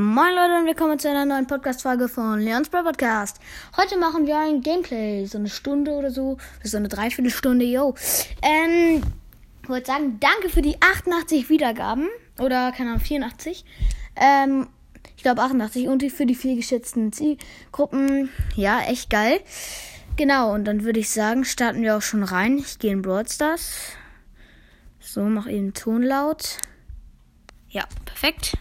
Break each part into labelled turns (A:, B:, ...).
A: Moin Leute und willkommen zu einer neuen Podcast-Folge von Leons Pro Podcast. Heute machen wir ein Gameplay, so eine Stunde oder so, so eine Dreiviertelstunde, yo. Ähm, ich wollte sagen, danke für die 88 Wiedergaben, oder keine Ahnung, 84. Ähm, ich glaube 88 und für die vier geschätzten Zielgruppen. Ja, echt geil. Genau, und dann würde ich sagen, starten wir auch schon rein. Ich gehe in Brawl Stars. So, mach eben Ton laut. Ja, perfekt.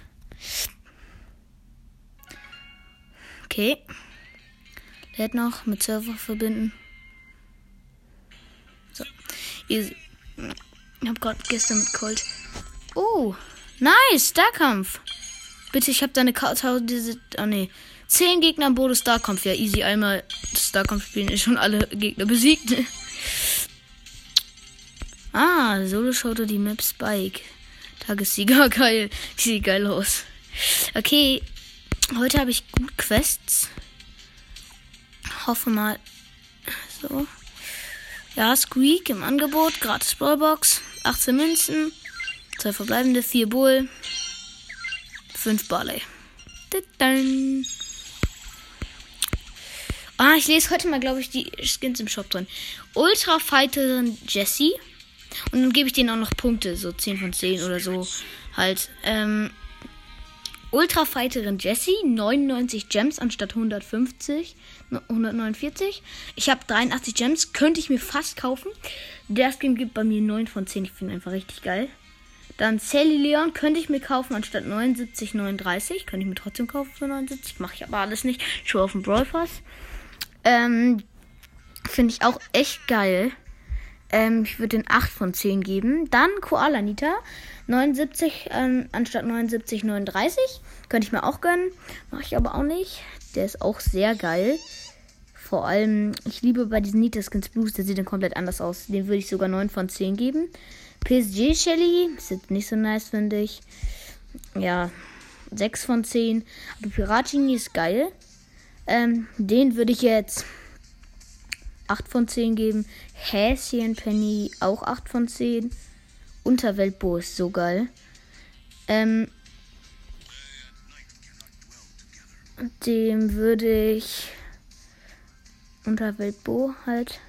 A: Okay. Lädt noch mit Server verbinden. So. Ich hab gerade gestern mit Colt. Oh, nice, Starkampf. Bitte, ich hab deine Karte. Oh nee. Zehn Gegner im Bodo Starkampf. Ja, easy. Einmal Starkampf spielen ist schon alle Gegner besiegt. ah, Solo schaute die Map Spike. Tagessieger, geil. Sieht geil aus. Okay, Heute habe ich gut Quests. Hoffe mal. So. Ja, Squeak im Angebot. Gratis Ballbox. 18 Münzen. Zwei verbleibende. 4 Bull. 5 Barley. Ah, ich lese heute mal, glaube ich, die Skins im Shop drin. Ultra Fighterin Jessie. Und dann gebe ich denen auch noch Punkte. So 10 von 10 oder so. Halt. Ähm, Ultra Fighterin Jessie, 99 Gems anstatt 150, 149. Ich habe 83 Gems, könnte ich mir fast kaufen. Der Skin gibt bei mir 9 von 10, ich finde einfach richtig geil. Dann Sally Leon könnte ich mir kaufen anstatt 79, 39. Könnte ich mir trotzdem kaufen für 79. Mache ich aber alles nicht. Show auf dem Brawl Pass. Ähm, finde ich auch echt geil. Ähm, ich würde den 8 von 10 geben. Dann Koala Nita. 79 ähm, anstatt 79, 39. Könnte ich mir auch gönnen. Mache ich aber auch nicht. Der ist auch sehr geil. Vor allem, ich liebe bei diesen Nita Skins Blues, der sieht dann komplett anders aus. Den würde ich sogar 9 von 10 geben. PSG Shelly ist jetzt nicht so nice, finde ich. Ja, 6 von 10. Aber Piratini ist geil. Ähm, den würde ich jetzt 8 von 10 geben. Häschen Penny auch 8 von 10. Unterweltbo ist so geil. Ähm, dem würde ich Unterweltbo halt.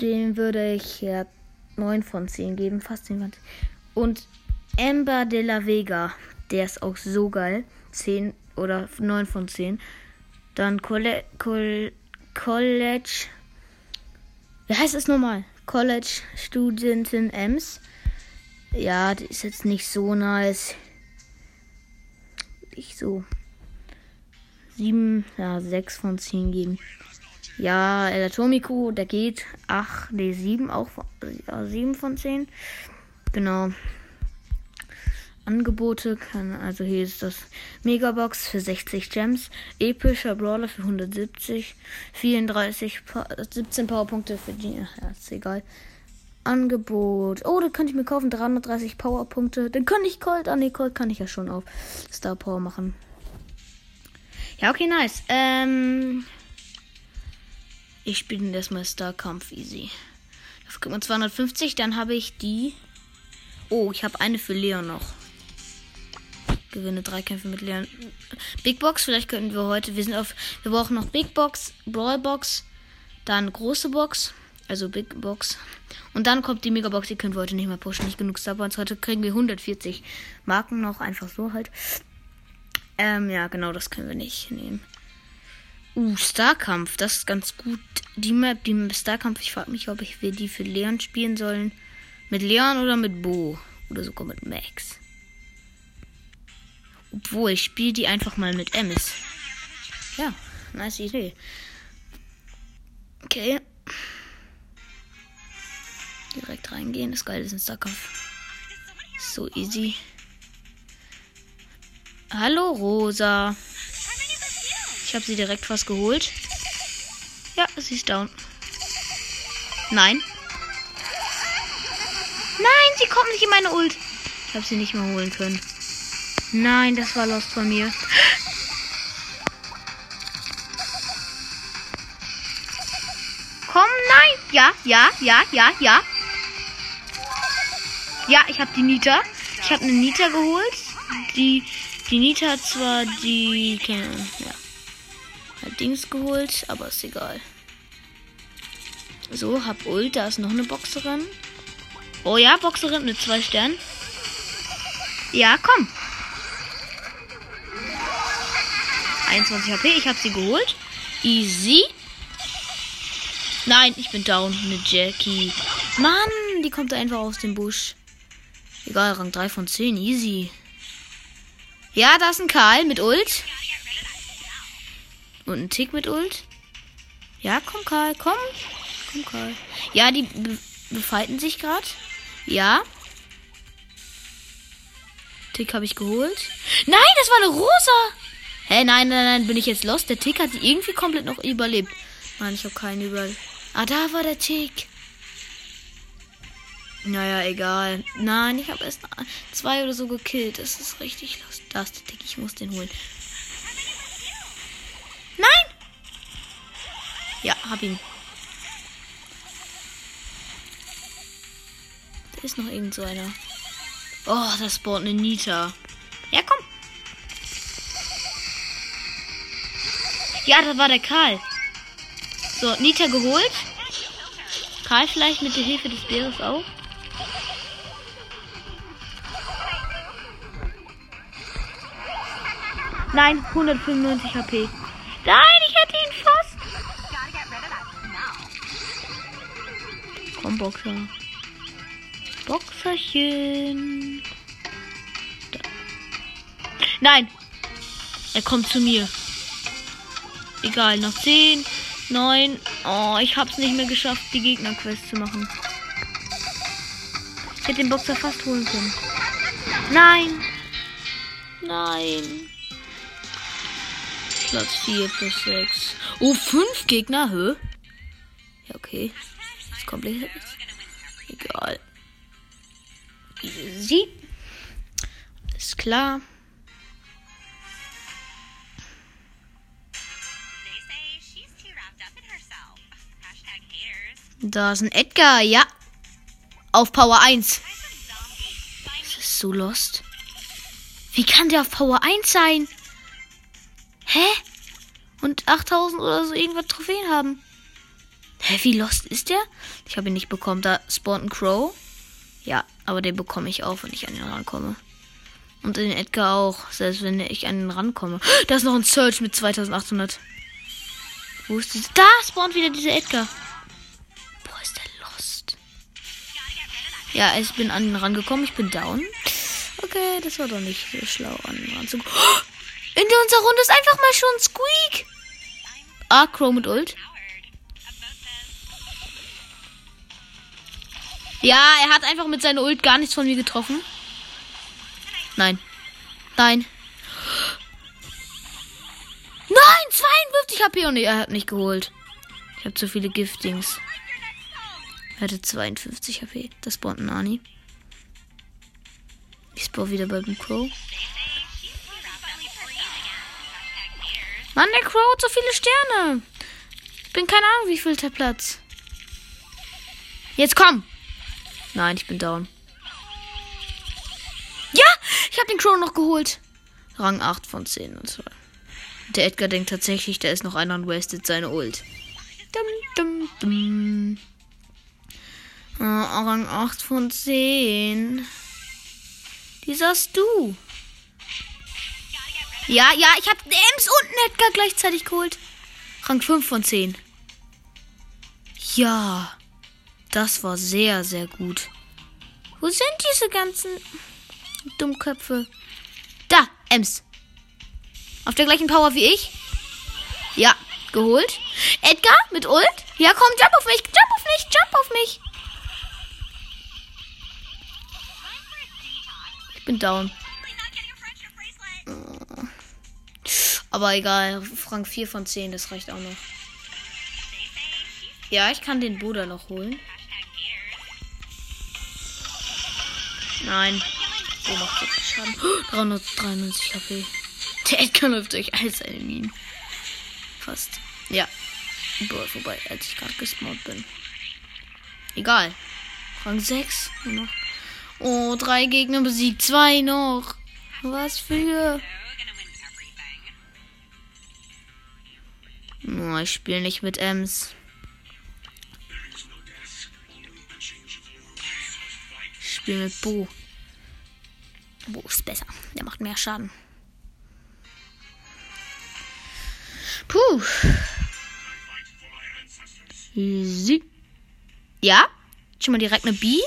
A: Dem würde ich ja 9 von 10 geben, fast 10 von 10. Und Amber de la Vega, der ist auch so geil. 10 oder 9 von 10. Dann Colle Col College wie heißt es nochmal? College Studentin Ems. Ja, die ist jetzt nicht so nice. Ich so. Sieben, ja, sechs von zehn geben. Ja, El Atomico, der geht. Ach, nee, sieben auch. Ja, sieben von zehn. Genau. Angebote kann, also hier ist das Megabox für 60 Gems, epischer Brawler für 170, 34, 17 Powerpunkte für die, ja, ist egal. Angebot. Oh, da könnte ich mir kaufen, 330 Powerpunkte. Dann kann ich Colt, ah ne, Colt kann ich ja schon auf Star Power machen. Ja, okay, nice. Ähm, ich spiele erstmal Star Kampf easy. Dafür kriegt man 250, dann habe ich die. Oh, ich habe eine für Leon noch. Gewinne drei Kämpfe mit Leon. Big Box, vielleicht könnten wir heute. Wir sind auf. Wir brauchen noch Big Box, Brawl Box, dann große Box, also Big Box. Und dann kommt die Mega Box, die können wir heute nicht mehr pushen. Nicht genug Starpoints. Heute kriegen wir 140 Marken noch, einfach so halt. Ähm, ja, genau, das können wir nicht nehmen. Uh, Starkampf, das ist ganz gut. Die Map, die Starkampf, ich frage mich, ob ich wir die für Leon spielen sollen. Mit Leon oder mit Bo. Oder sogar mit Max. Obwohl, ich spiele die einfach mal mit Ems. Ja, nice Idee. Okay. Direkt reingehen. Das Geile ist ein Starkampf. So easy. Hallo, Rosa. Ich habe sie direkt fast geholt. Ja, sie ist down. Nein. Nein, sie kommt nicht in meine Ult. Ich habe sie nicht mehr holen können. Nein, das war Lost von mir. Komm, nein. Ja, ja, ja, ja, ja. Ja, ich habe die Nita. Ich habe eine Nita geholt. Die Die Nita hat zwar die. Keine ja. Hat Dings geholt, aber ist egal. So, hab Ult, da ist noch eine Boxerin. Oh ja, Boxerin mit zwei Sternen. Ja, komm. 21 HP, ich hab sie geholt. Easy. Nein, ich bin down mit Jackie. Mann, die kommt einfach aus dem Busch. Egal, Rang 3 von 10, easy. Ja, da ist ein Karl mit Ult. Und ein Tick mit Ult. Ja, komm, Karl, komm. Komm, Karl. Ja, die be befeiten sich gerade. Ja. Tick habe ich geholt. Nein, das war eine Rosa. Hä, nein, nein, nein, bin ich jetzt lost? Der Tick hat irgendwie komplett noch überlebt. Nein, ich habe keinen überlebt. Ah, da war der Tick. Naja, egal. Nein, ich habe erst zwei oder so gekillt. Das ist richtig lost. Da ist der Tick, ich muss den holen. Nein! Ja, hab ihn. Da ist noch irgend so einer. Oh, das spawnt eine Nita. Ja, komm. Ja, das war der Karl. So, Nita geholt. Karl vielleicht mit der Hilfe des Bäres auch. Nein, 195 HP. Nein, ich hätte ihn fast. Komm, Boxer. Boxerchen. Da. Nein. Er kommt zu mir. Egal, noch 10, 9. Oh, ich hab's nicht mehr geschafft, die Gegnerquest zu machen. Ich hätte den Boxer fast holen können. Nein. Nein. Platz 4 plus 6. Oh, 5 Gegner, hä? Ja, okay. Ist komplett. Egal. Easy. Ist klar. Da ist ein Edgar, ja. Auf Power 1. Das ist so lost. Wie kann der auf Power 1 sein? Hä? Und 8000 oder so irgendwas Trophäen haben. Hä, wie lost ist der? Ich habe ihn nicht bekommen. Da spawnt ein Crow. Ja, aber den bekomme ich auch, wenn ich an ihn rankomme. Und den Edgar auch, selbst wenn ich an ihn rankomme. Da ist noch ein Search mit 2800. Wo ist dieser? Da spawnt wieder dieser Edgar. Ja, ich bin an ihn rangekommen. Ich bin down. Okay, das war doch nicht so schlau, an ihn ranzukommen. In unserer Runde ist einfach mal schon Squeak. Ah, Crow mit Ult. Ja, er hat einfach mit seiner Ult gar nichts von mir getroffen. Nein. Nein. Nein, 52 HP und er hat nicht geholt. Ich habe zu viele Giftings. Hatte 52 HP. Das spawnt ein Nani. Ich spawn wieder bei dem Crow. Mann, der Crow hat so viele Sterne. Ich bin keine Ahnung, wie viel der Platz. Jetzt komm. Nein, ich bin down. Ja, ich habe den Crow noch geholt. Rang 8 von 10 und so. Der Edgar denkt tatsächlich, da ist noch einer und wastet seine Ult. Dum, dum, dum. Oh, Rang 8 von 10. Die sagst du. Ja, ja, ich habe Ems und Edgar gleichzeitig geholt. Rang 5 von 10. Ja, das war sehr, sehr gut. Wo sind diese ganzen Dummköpfe? Da, Ems. Auf der gleichen Power wie ich. Ja, geholt. Edgar mit Ult. Ja, komm, jump auf mich, jump auf mich, jump auf mich. Ich bin down. Aber egal, Rang 4 von 10, das reicht auch noch. Ja, ich kann den Bruder noch holen. Nein. Oh, macht so Schaden. 393 HP. Der Edgar läuft durch all seine Minen. Fast. Ja. Boah, vorbei, als ich gerade gespawnt bin. Egal. Rang 6. Nur noch. Oh, drei Gegner besiegt, zwei noch. Was für. Oh, ich spiele nicht mit Ems. Ich spiele mit Bo. Bo ist besser. Der macht mehr Schaden. Puh. Sie. Ja? Schon mal direkt eine B?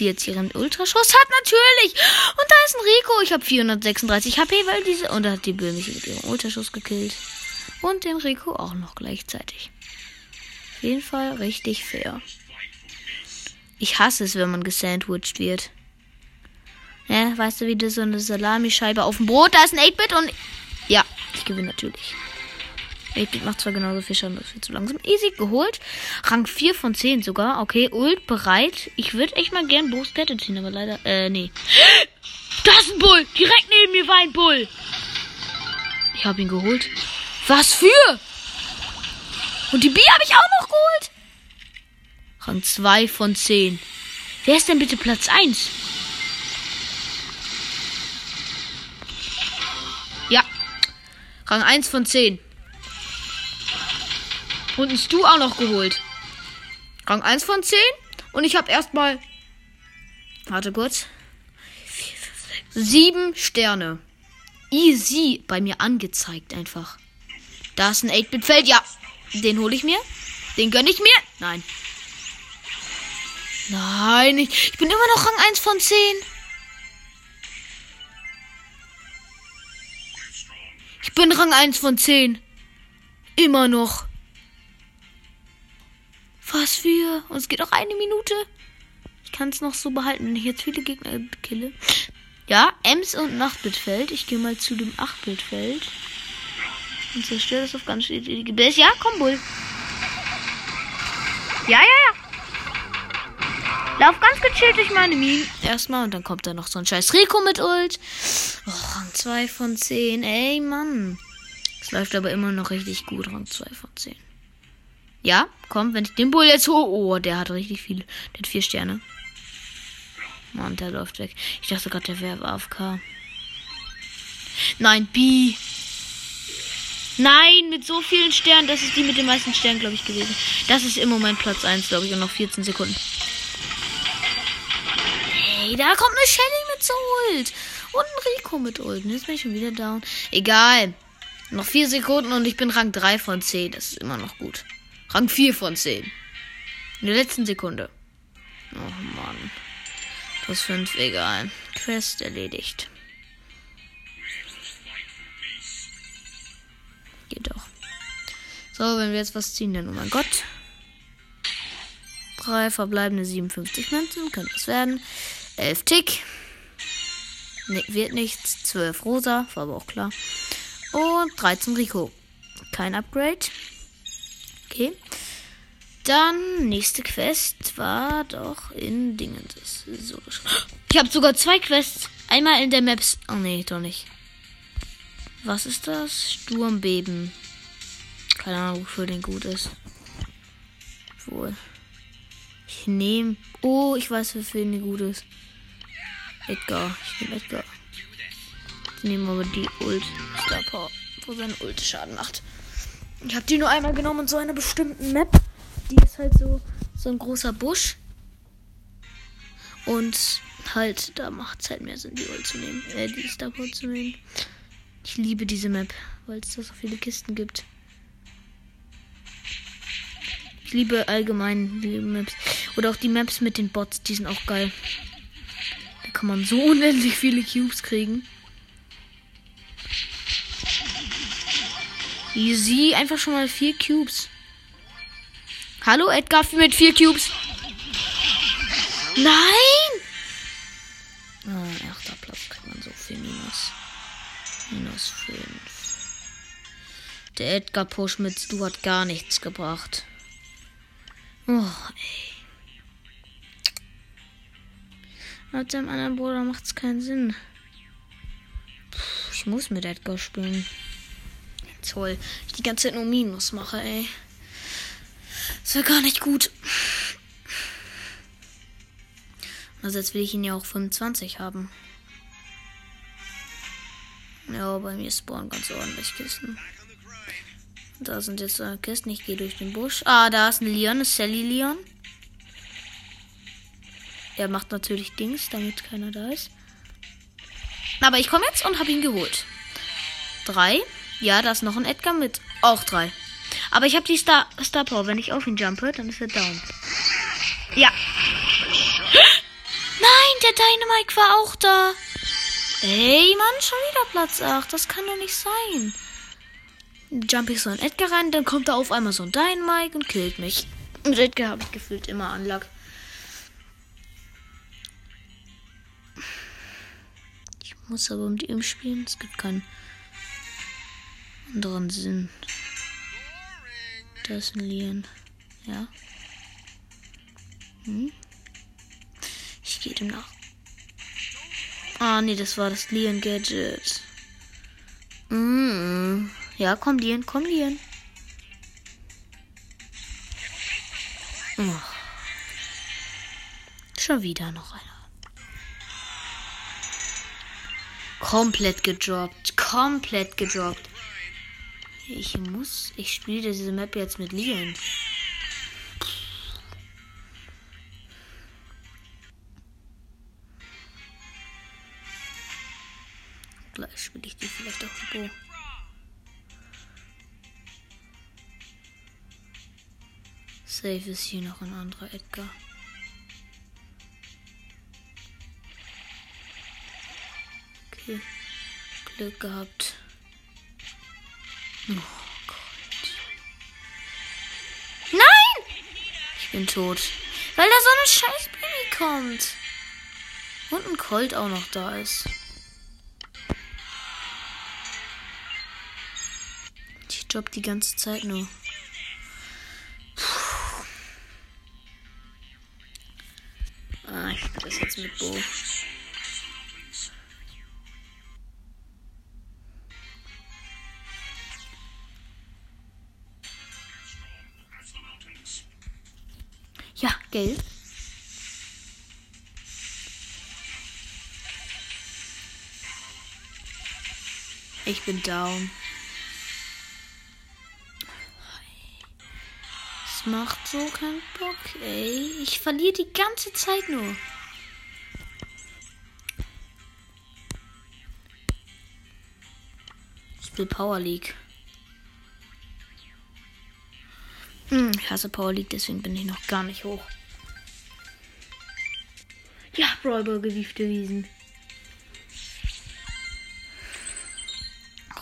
A: Die jetzt ihren Ultraschuss hat, natürlich. Und da ist ein Rico. Ich habe 436 HP, weil diese. Und da hat die Bill mich mit ihrem Ultraschuss gekillt. Und den Rico auch noch gleichzeitig. Auf jeden Fall richtig fair. Ich hasse es, wenn man gesandwiched wird. Ja, weißt du, wie das so eine Salamischeibe auf dem Brot, da ist ein 8-Bit und. Ja, ich gewinne natürlich. 8-Bit macht zwar genauso viel Schaden, das viel zu langsam. Easy geholt. Rang 4 von 10 sogar. Okay, Ult bereit. Ich würde echt mal gern Boost Kette ziehen, aber leider. Äh, nee. Da ist ein Bull! Direkt neben mir war ein Bull! Ich habe ihn geholt. Was für? Und die B habe ich auch noch geholt. Rang 2 von 10. Wer ist denn bitte Platz 1? Ja. Rang 1 von 10. Und ein Stu auch noch geholt. Rang 1 von 10. Und ich habe erstmal. Warte kurz. 7 Sterne. Easy bei mir angezeigt einfach. Da ist ein 8-Bit-Feld. Ja. Den hole ich mir. Den gönne ich mir. Nein. Nein, ich, ich bin immer noch Rang 1 von 10. Ich bin Rang 1 von 10. Immer noch. Was für? Und es geht noch eine Minute. Ich kann es noch so behalten, wenn ich jetzt viele Gegner kille. Ja, Ems und Nachtbildfeld. Ich gehe mal zu dem 8-Bildfeld. Und zerstöre das auf ganz stetige Biss. Ja, komm, Bull. Ja, ja, ja. Lauf ganz gechillt durch meine Minen. Erstmal und dann kommt da noch so ein scheiß Rico mit Ult. Oh, Rang 2 von 10. Ey, Mann. Es läuft aber immer noch richtig gut. Rang 2 von 10. Ja, komm, wenn ich den Bull jetzt hole. Oh, der hat richtig viele. Der hat vier Sterne. Mann, der läuft weg. Ich dachte gerade, der wäre AFK. Nein, B. Nein, mit so vielen Sternen. Das ist die mit den meisten Sternen, glaube ich, gewesen. Das ist im Moment Platz 1, glaube ich, und noch 14 Sekunden. Hey, da kommt eine Shelly mit so Ult. Und ein Rico mit Ult. Jetzt bin ich schon wieder down. Egal. Noch 4 Sekunden und ich bin Rang 3 von 10. Das ist immer noch gut. Rang 4 von 10. In der letzten Sekunde. Oh Mann. Plus 5, egal. Quest erledigt. Geht doch. So, wenn wir jetzt was ziehen, dann oh mein Gott. Drei verbleibende 57 Münzen. Könnte es werden. 11 Tick. Ne, wird nichts. 12 Rosa. War aber auch klar. Und 13 Rico. Kein Upgrade. Okay. Dann, nächste Quest war doch in Dingens. So. Ich habe sogar zwei Quests. Einmal in der Maps. Oh nee, doch nicht. Was ist das? Sturmbeben. Keine Ahnung, wofür den gut ist. Wohl. Ich nehme. Oh, ich weiß, wofür den gut ist. Edgar. Ich nehme Edgar. Ich nehme aber die Ult Star wo sein Ult Schaden macht. Ich habe die nur einmal genommen und so einer bestimmten Map. Die ist halt so, so ein großer Busch. Und halt, da macht es halt mehr Sinn, die Ult zu nehmen. Äh, die Star Power zu nehmen. Ich liebe diese Map, weil es da so viele Kisten gibt. Ich liebe allgemein die Maps. Oder auch die Maps mit den Bots, die sind auch geil. Da kann man so unendlich viele Cubes kriegen. Easy, einfach schon mal vier Cubes. Hallo, Edgar mit vier Cubes. Nein! Oh, achter Platz kriegt man so viel Minus. Minus 5. Der Edgar Push mit Stu hat gar nichts gebracht. Oh, ey. Mit seinem anderen Bruder macht es keinen Sinn. Puh, ich muss mit Edgar spielen. Toll. Ich die ganze Zeit nur Minus mache, ey. Das wäre gar nicht gut. Also jetzt will ich ihn ja auch 25 haben. Ja, bei mir spawnen ganz ordentlich Kisten. Da sind jetzt äh, Kisten. Ich gehe durch den Busch. Ah, da ist ein Leon, ist Sally Leon. Er macht natürlich Dings, damit keiner da ist. Aber ich komme jetzt und habe ihn geholt. Drei. Ja, da ist noch ein Edgar mit. Auch drei. Aber ich habe die Star, Star Power. Wenn ich auf ihn jumpe, dann ist er down. Ja. Nein, der Dynamite war auch da. Ey, Mann, schon wieder Platz 8. Das kann doch nicht sein. Jump ich so in Edgar rein, dann kommt da auf einmal so ein Dynamite und killt mich. Und Edgar habe ich gefühlt immer Anlag. Ich muss aber mit ihm spielen. Es gibt keinen anderen Sinn. Da ist ein Leon. Ja. Hm? Ich gehe dem nach. Ah, nee, das war das Leon Gadget. Mm. Ja, komm, Leon, komm, Leon. Oh. Schon wieder noch einer. Komplett gedroppt. Komplett gedroppt. Ich muss. Ich spiele diese Map jetzt mit Leon. Gleich spiele ich die vielleicht auch Bo. Safe ist hier noch ein anderer Edgar. Okay. Glück gehabt. Oh Gott. Nein! Ich bin tot. Weil da so eine scheiß Baby kommt. Und ein Colt auch noch da ist. Ich job die ganze Zeit nur. Puh. Ah, ich das jetzt mit Bo. Bin down. Es macht so keinen Bock, ey. Ich verliere die ganze Zeit nur. Ich will Power League. Hm, ich hasse Power League, deswegen bin ich noch gar nicht hoch. Ja, Brawlball gewiefte Wiesen.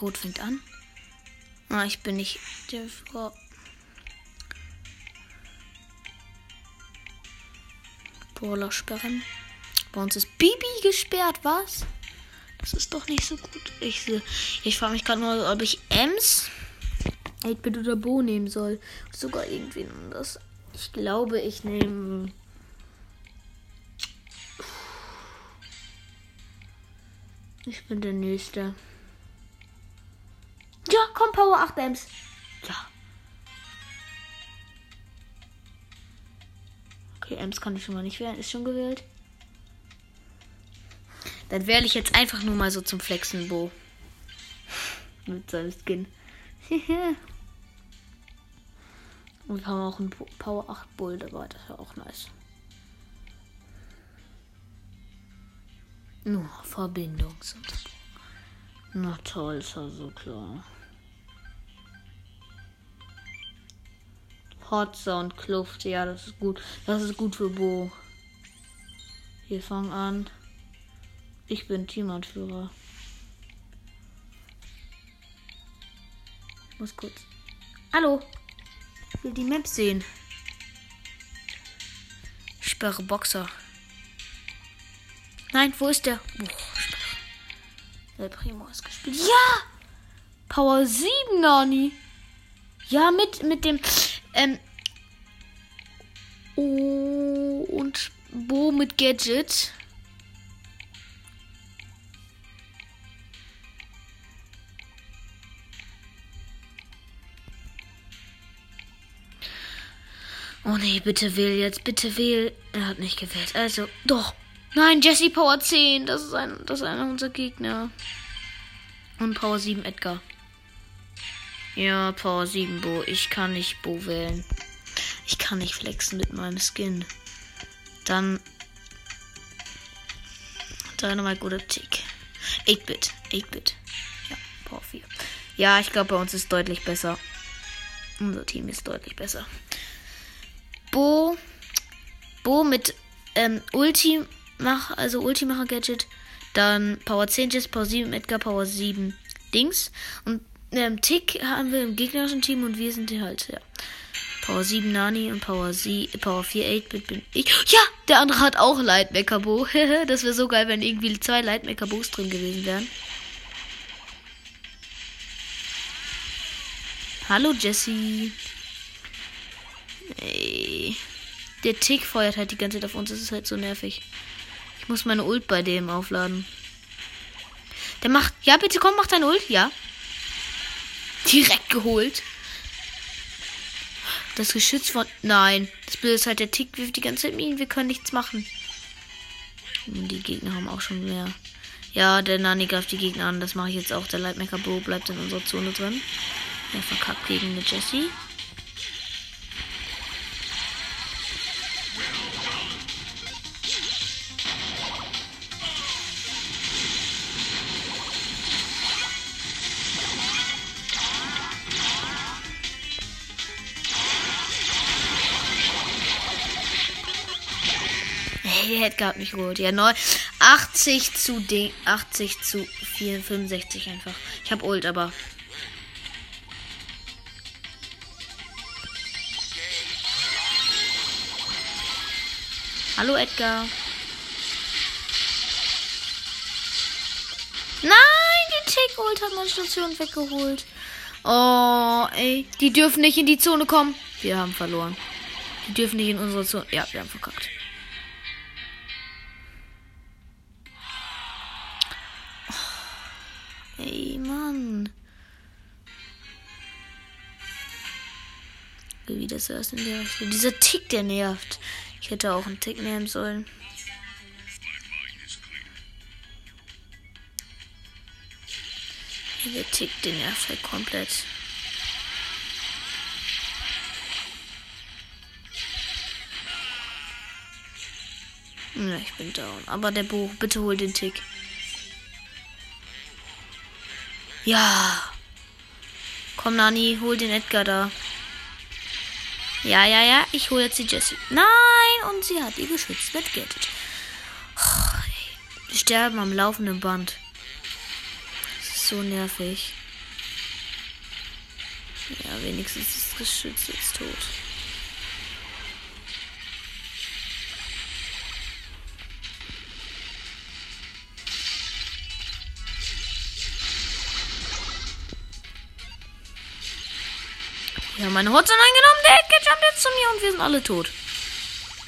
A: Rot fängt an. Ah, ich bin nicht der Frau. Brawler sperren. Bei uns ist Bibi gesperrt, was? Das ist doch nicht so gut. Ich, ich frage mich gerade nur, ob ich Ems 8-Bit oder Bo nehmen soll. Sogar irgendwie anders. Ich glaube, ich nehme. Ich bin der Nächste. Ja, komm, Power 8 Ems. Ja. Okay, Ems kann ich schon mal nicht wählen. Ist schon gewählt. Dann wähle ich jetzt einfach nur mal so zum Flexen Bo. Mit seinem Skin. Und wir haben auch einen Power 8 Bull dabei. Das wäre auch nice. Nur Verbindungsunterbruch. Na toll, ist ja so klar. Hotzer und Kluft, ja, das ist gut. Das ist gut für Bo. Wir fangen an. Ich bin Teamanführer. Muss kurz. Hallo. Ich will die Map sehen. Sperre Boxer. Nein, wo ist der? Oh, der Primo ist gespielt. Ja! Power 7, Nani. Ja, mit, mit dem. Ähm. Oh, und Bo mit Gadget. Oh nee, bitte wähl jetzt, bitte wähl. Er hat nicht gewählt. Also, doch. Nein, Jesse Power 10. Das ist, ein, das ist einer unserer Gegner. Und Power 7 Edgar. Ja, Power 7 Bo. Ich kann nicht Bo wählen. Ich kann nicht flexen mit meinem Skin. Dann. Dynamite oder Tick. 8-Bit. 8-Bit. Ja, Power 4. Ja, ich glaube, bei uns ist deutlich besser. Unser Team ist deutlich besser. Bo. Bo mit ähm, Ulti mach, also Ultimacher Gadget. Dann Power 10 Jets, Power 7 Edgar, Power 7 Dings. Und ähm, Tick haben wir im gegnerischen Team und wir sind hier halt, ja. Power 7 Nani und Power, Sie Power 4 8-Bit bin ich. Ja, der andere hat auch Lightmaker Bo. das wäre so geil, wenn irgendwie zwei Lightmaker Boos drin gewesen wären. Hallo Jesse. Der Tick feuert halt die ganze Zeit auf uns. Das ist halt so nervig. Ich muss meine Ult bei dem aufladen. Der macht. Ja, bitte komm, mach deine Ult. Ja. Direkt geholt. Das Geschütz von. Nein. Das Bild ist halt der Tick wirft die ganze Zeit Minen. Wir können nichts machen. Und die Gegner haben auch schon mehr. Ja, der Nani greift die Gegner an. Das mache ich jetzt auch. Der Lightmaker Bo bleibt in unserer Zone drin. Er verkackt gegen eine Jessie. Edgar hat mich geholt. Ja, 9, 80 zu D, 80 zu 4, 65 einfach. Ich habe Ult, aber Hallo Edgar. Nein, die Tick-Ult hat meine Station weggeholt. Oh, ey. Die dürfen nicht in die Zone kommen. Wir haben verloren. Die dürfen nicht in unsere Zone. Ja, wir haben verkackt. Wie das erst in der. Dieser Tick, der nervt. Ich hätte auch einen Tick nehmen sollen. Der Tick, den nervt halt komplett. Ja, ich bin down. Aber der Buch, bitte hol den Tick. Ja. Komm, Nani, hol den Edgar da. Ja, ja, ja, ich hole jetzt die Jessie. Nein, und sie hat ihr Geschütz weggettet. Oh, Wir sterben am laufenden Band. Das ist so nervig. Ja, wenigstens ist das Geschütz jetzt tot. Wir haben meine Hotline eingenommen. Der Edgar jumpt jetzt zu mir und wir sind alle tot.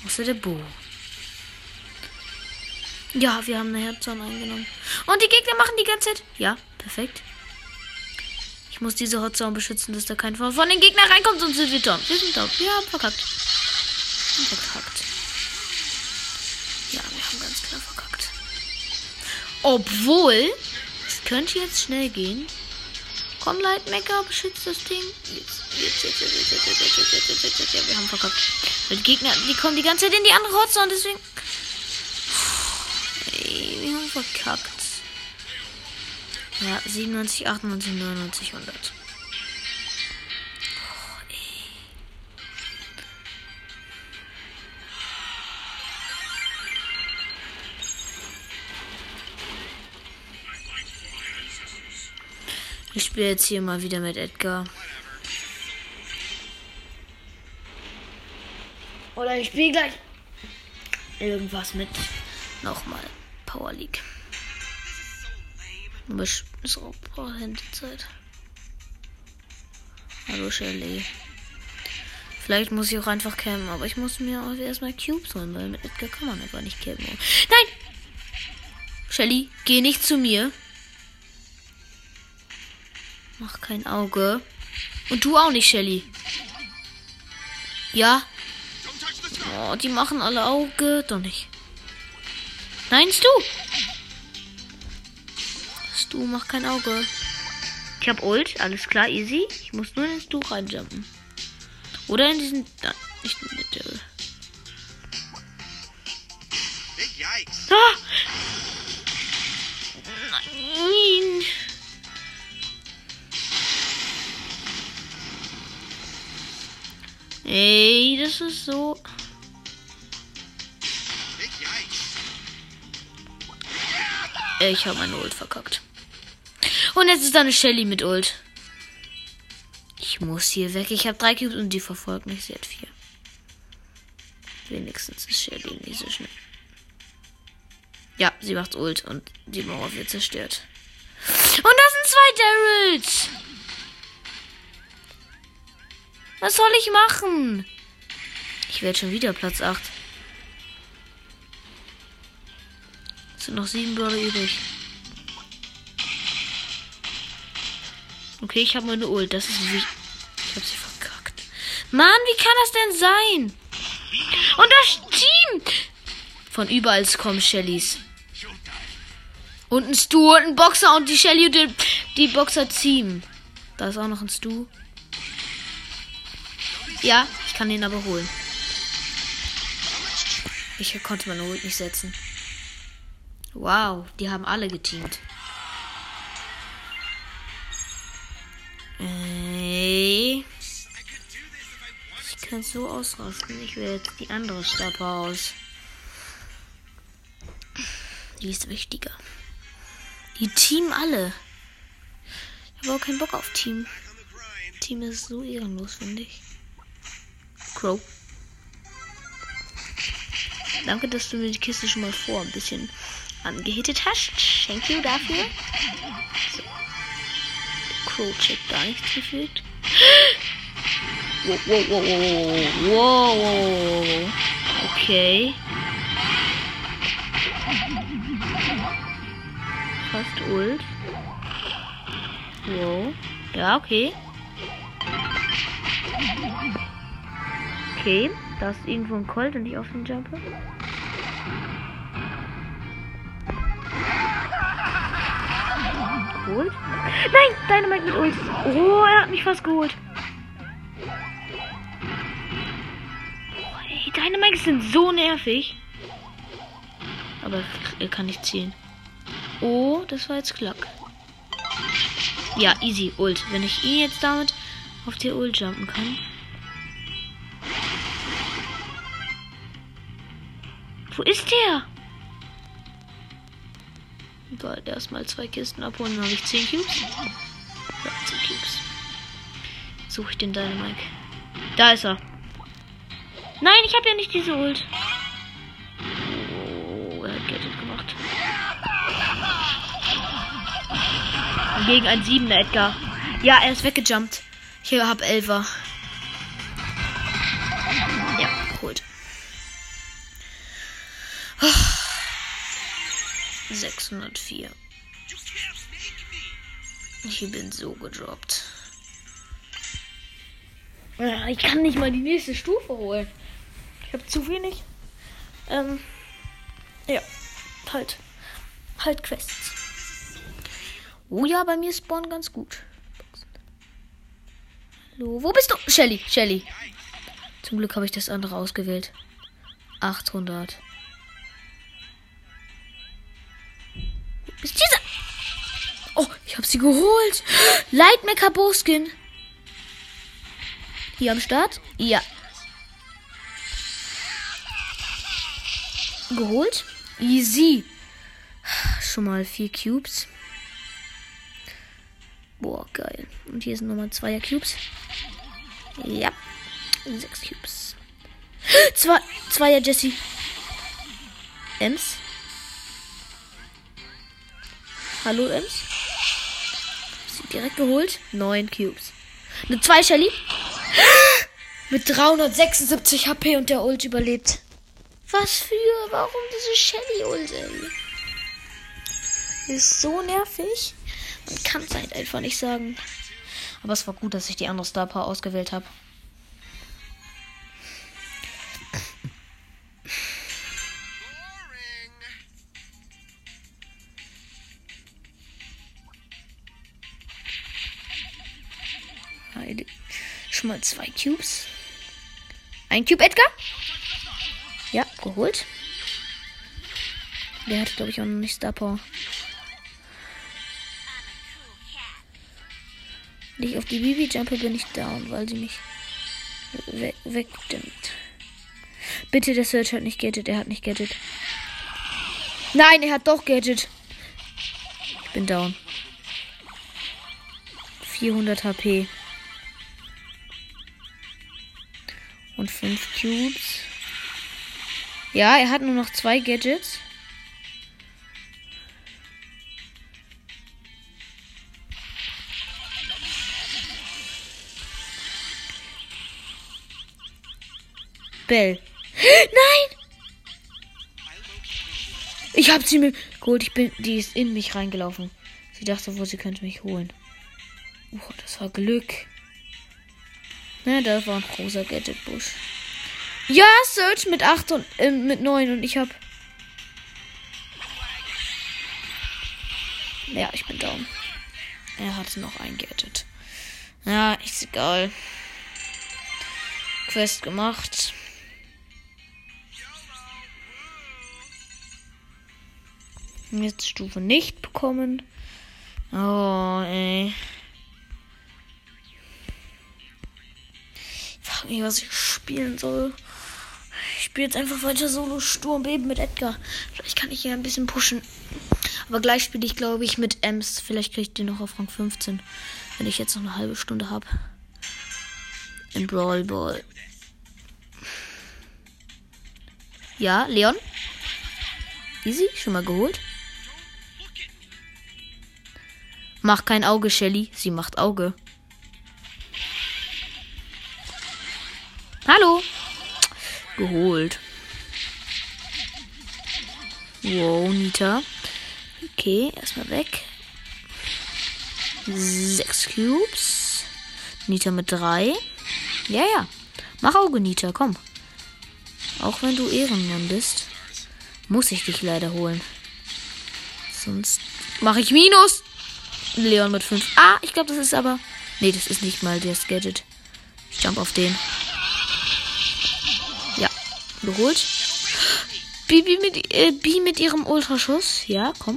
A: Außer der Bo. Ja, wir haben eine Herzzone eingenommen. Und die Gegner machen die ganze Zeit. Ja, perfekt. Ich muss diese Hotzone beschützen, dass da kein von den Gegnern reinkommt, sonst sind wir down. Wir sind down. Wir haben verkackt. Wir haben verkackt. Ja, wir haben ganz klar verkackt. Obwohl, es könnte jetzt schnell gehen. Komm, Lightmaker, beschützt das Ding. Jetzt, jetzt, jetzt, jetzt, jetzt, jetzt, jetzt, jetzt, jetzt, jetzt, jetzt, jetzt, ja, wir haben verkackt. Weil die Gegner, die kommen die ganze Zeit in die andere Hotzone, deswegen. Ey, wir haben verkackt. Ja, 97, 98, 99, 100. Oh, ey. Ich spiele jetzt hier mal wieder mit Edgar. Oder ich spiele gleich irgendwas mit nochmal Power League. Aber es ist auch Power Handyzeit. Hallo Shelly. Vielleicht muss ich auch einfach campen, aber ich muss mir auch erstmal Cubes holen, weil mit Edgar kann man einfach nicht campen. Nein! Shelly, geh nicht zu mir. Mach kein Auge. Und du auch nicht, Shelly. Ja. Oh, die machen alle Auge. Doch nicht. Nein. Ist du, mach kein Auge. Ich habe Ult, alles klar, easy. Ich muss nur ins Tuch reinjumpen. Oder in diesen. Da, nicht in den Devil. Ah! Nein. Ey, das ist so. Ich habe meine Ult verkackt. Und jetzt ist da eine Shelly mit Ult. Ich muss hier weg. Ich habe drei Cubes und die verfolgt mich. Sie hat vier. Wenigstens ist Shelly nicht so schnell. Ja, sie macht Ult und die Mauer wird zerstört. Und das sind zwei Daryls! Was soll ich machen? Ich werde schon wieder Platz 8. sind noch sieben Brawler übrig. Okay, ich habe meine Ult. Das ist wie. Ich habe sie verkackt. Mann, wie kann das denn sein? Und das Team! Von überall kommen Shellys. Und ein Stu und ein Boxer und die Shelly und die, die Boxer ziehen. Da ist auch noch ein Stu. Ja, ich kann den aber holen. Ich konnte meine Ult nicht setzen. Wow, die haben alle geteamt. Ey. Ich kann so ausrasten. Ich will jetzt die andere Stappe aus. Die ist wichtiger. Die Team alle. Ich habe auch keinen Bock auf Team. Team ist so ehrenlos, finde ich. Crow. Danke, dass du mir die Kiste schon mal vor ein bisschen angehittet hast. Thank you dafür. So. Crow checkt gar nichts gefühlt. Wow, wow, wow, wow, wow. Okay. Fast Ult. Wow. Ja, okay. Okay, da ist irgendwo ein Colt und ich auf den Jumper. Geholt? Nein, Dynamite mit Ult. Oh, er hat mich fast geholt. Oh, ey, Dynamite sind so nervig. Aber er kann nicht zielen. Oh, das war jetzt Klack. Ja, easy, Ult. Wenn ich ihn jetzt damit auf die Ult jumpen kann. Wo ist der? Bald erstmal zwei Kisten abholen, dann habe ich 10 Cubes. Ja, 10 Cubes. Suche ich den Dynamike. Da ist er. Nein, ich habe ja nicht diese Ult. Oh, er hat Gadget gemacht. Gegen ein 7er Edgar. Ja, er ist weggejumpt. Ich habe 11er. Ja, geholt. 604. Ich bin so gedroppt. Ich kann nicht mal die nächste Stufe holen. Ich habe zu wenig. Ähm, ja, halt. Halt Quests. Oh ja, bei mir spawnen ganz gut. Hallo, wo bist du? Shelly, Shelly. Zum Glück habe ich das andere ausgewählt. 800. sie geholt. Lightmaker Bowskin. Hier am Start? Ja. Geholt. Easy. Schon mal vier Cubes. Boah, geil. Und hier sind nochmal zweier Cubes. Ja. Sechs Cubes. Zwei, zweier Jesse. Ems. Hallo, Ems. Direkt geholt. Neun Cubes. Eine zwei Shelly. Mit 376 HP und der Ult überlebt. Was für? Warum diese Shelly-Ult, ey? Ist so nervig. Man kann es halt einfach nicht sagen. Aber es war gut, dass ich die andere Star Power ausgewählt habe. Mal zwei Cubes. Ein Cube, Edgar? Ja, geholt. Der hat, glaube ich, auch noch nicht Star Power. Nicht auf die Bibi-Jumper bin ich down, weil sie mich we wegdimmt. Bitte, der Search hat nicht Gadget. Er hat nicht Gadget. Nein, er hat doch Gadget. Ich bin down. 400 HP. Und 5 Cubes. Ja, er hat nur noch zwei Gadgets. Bell. Nein! Ich hab sie mir geholt. Ich bin, die ist in mich reingelaufen. Sie dachte wohl, sie könnte mich holen. Oh, das war Glück. Ne, da war ein großer Gadget-Busch. Ja, Search mit 8 und äh, mit 9 und ich hab. Ja, ich bin down. Er hatte noch ein Gadget. Ja, ist egal. Quest gemacht. Jetzt Stufe nicht bekommen. Oh, ey. Mich, was ich spielen soll. Ich spiele jetzt einfach weiter Solo Sturm Beben mit Edgar. Vielleicht kann ich ja ein bisschen pushen. Aber gleich spiele ich, glaube ich, mit Ems. Vielleicht kriege ich den noch auf Rang 15. Wenn ich jetzt noch eine halbe Stunde habe. In Brawl Ball. Ja, Leon? Easy, schon mal geholt. Mach kein Auge, Shelly. Sie macht Auge. Hallo. Geholt. Wow, Nita. Okay, erstmal weg. Sechs Cubes. Nita mit drei. Ja, ja. Mach Auge, Nita, komm. Auch wenn du Ehrenmann bist, muss ich dich leider holen. Sonst mache ich Minus. Leon mit 5. Ah, ich glaube, das ist aber. Nee, das ist nicht mal das Gadget. Ich jump auf den. Geholt. Bibi mit, äh, Bi mit ihrem Ultraschuss. Ja, komm.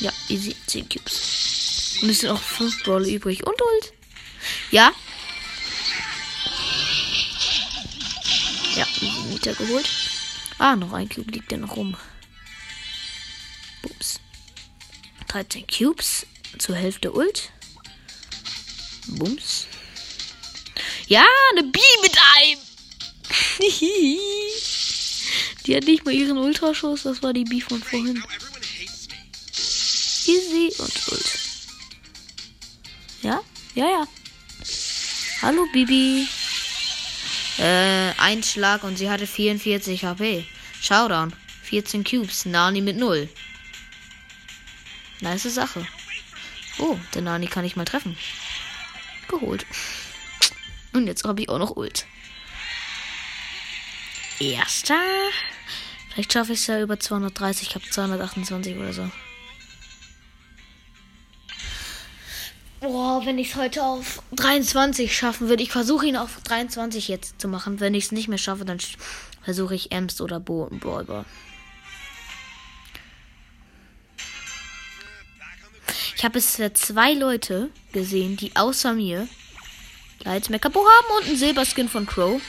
A: Ja, easy. 10 Cubes. Und es sind auch 5 Brawler übrig. Und Ult. Ja. Ja, easy Meter geholt. Ah, noch ein Cube liegt ja noch rum. Bums. 13 Cubes. Zur Hälfte Ult. Bums. Ja, eine B mit einem. die hat nicht mal ihren Ultraschuss. Das war die B von vorhin. Easy und Ult. Ja? Ja, ja. Hallo, Bibi. Äh, ein Schlag und sie hatte 44 HP. Showdown. 14 Cubes. Nani mit 0. Nice Sache. Oh, der Nani kann ich mal treffen. Geholt. Und jetzt habe ich auch noch Ult. Erster. Vielleicht schaffe ich es ja über 230. Ich habe 228 oder so. Boah, wenn ich es heute auf 23 schaffen würde. Ich versuche ihn auf 23 jetzt zu machen. Wenn ich es nicht mehr schaffe, dann versuche ich Ems oder Bo und Brawlball. Ich habe bisher zwei Leute gesehen, die außer mir Lights Mechapo haben und einen Silberskin von Crow.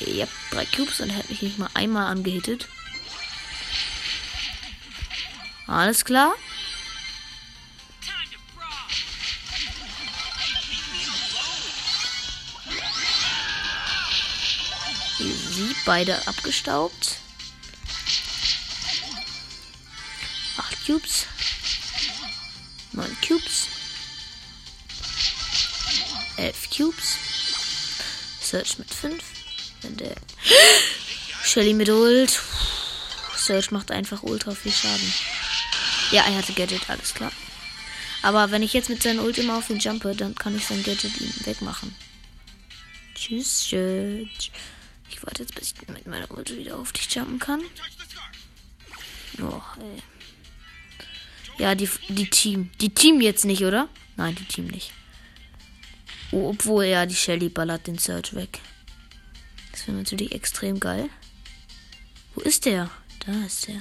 A: Habe drei Cubes und er hat mich nicht mal einmal angehittet. Alles klar. Sie beide abgestaubt. Acht Cubes. Neun Cubes. Elf Cubes. Search mit fünf. Wenn der Shelly mit Ult. Search macht einfach ultra viel Schaden. Ja, er hatte Gadget, alles klar. Aber wenn ich jetzt mit seinem Ult immer auf ihn jumpe, dann kann ich sein Gadget ihm wegmachen. Tschüss, tschüss. Ich warte jetzt, bis ich mit meiner Ult wieder auf dich jumpen kann. Oh, ey. Ja, die, die Team. Die Team jetzt nicht, oder? Nein, die Team nicht. Oh, obwohl, ja, die Shelly ballert den Search weg. Das wäre natürlich extrem geil. Wo ist der? Da ist der.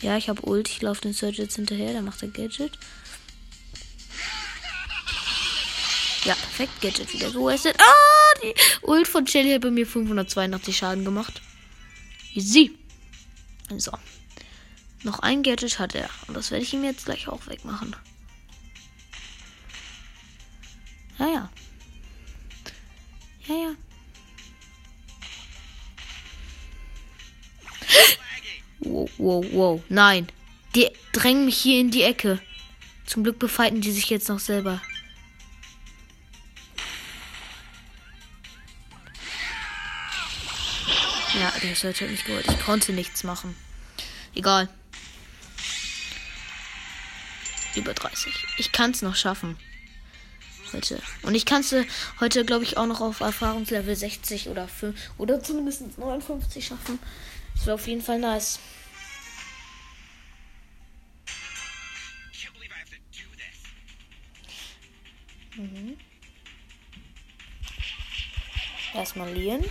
A: Ja, ich habe Ult. Ich laufe den Search jetzt hinterher. Der macht der Gadget. Ja, perfekt. Gadget wieder gewastet. Ah, die Ult von Shelly hat bei mir 582 Schaden gemacht. Easy. So. Noch ein Gadget hat er. Und das werde ich ihm jetzt gleich auch wegmachen. Ja, ja. Ja, ja. Wow, wow, wow. Nein. Die drängen mich hier in die Ecke. Zum Glück befeiten die sich jetzt noch selber. Der Search hat mich geholt. Ich konnte nichts machen. Egal. Über 30. Ich kann es noch schaffen. Heute. Und ich kann es heute, glaube ich, auch noch auf Erfahrungslevel 60 oder 5 oder zumindest 59 schaffen. Das wäre auf jeden Fall nice. Mhm. Erstmal Lien.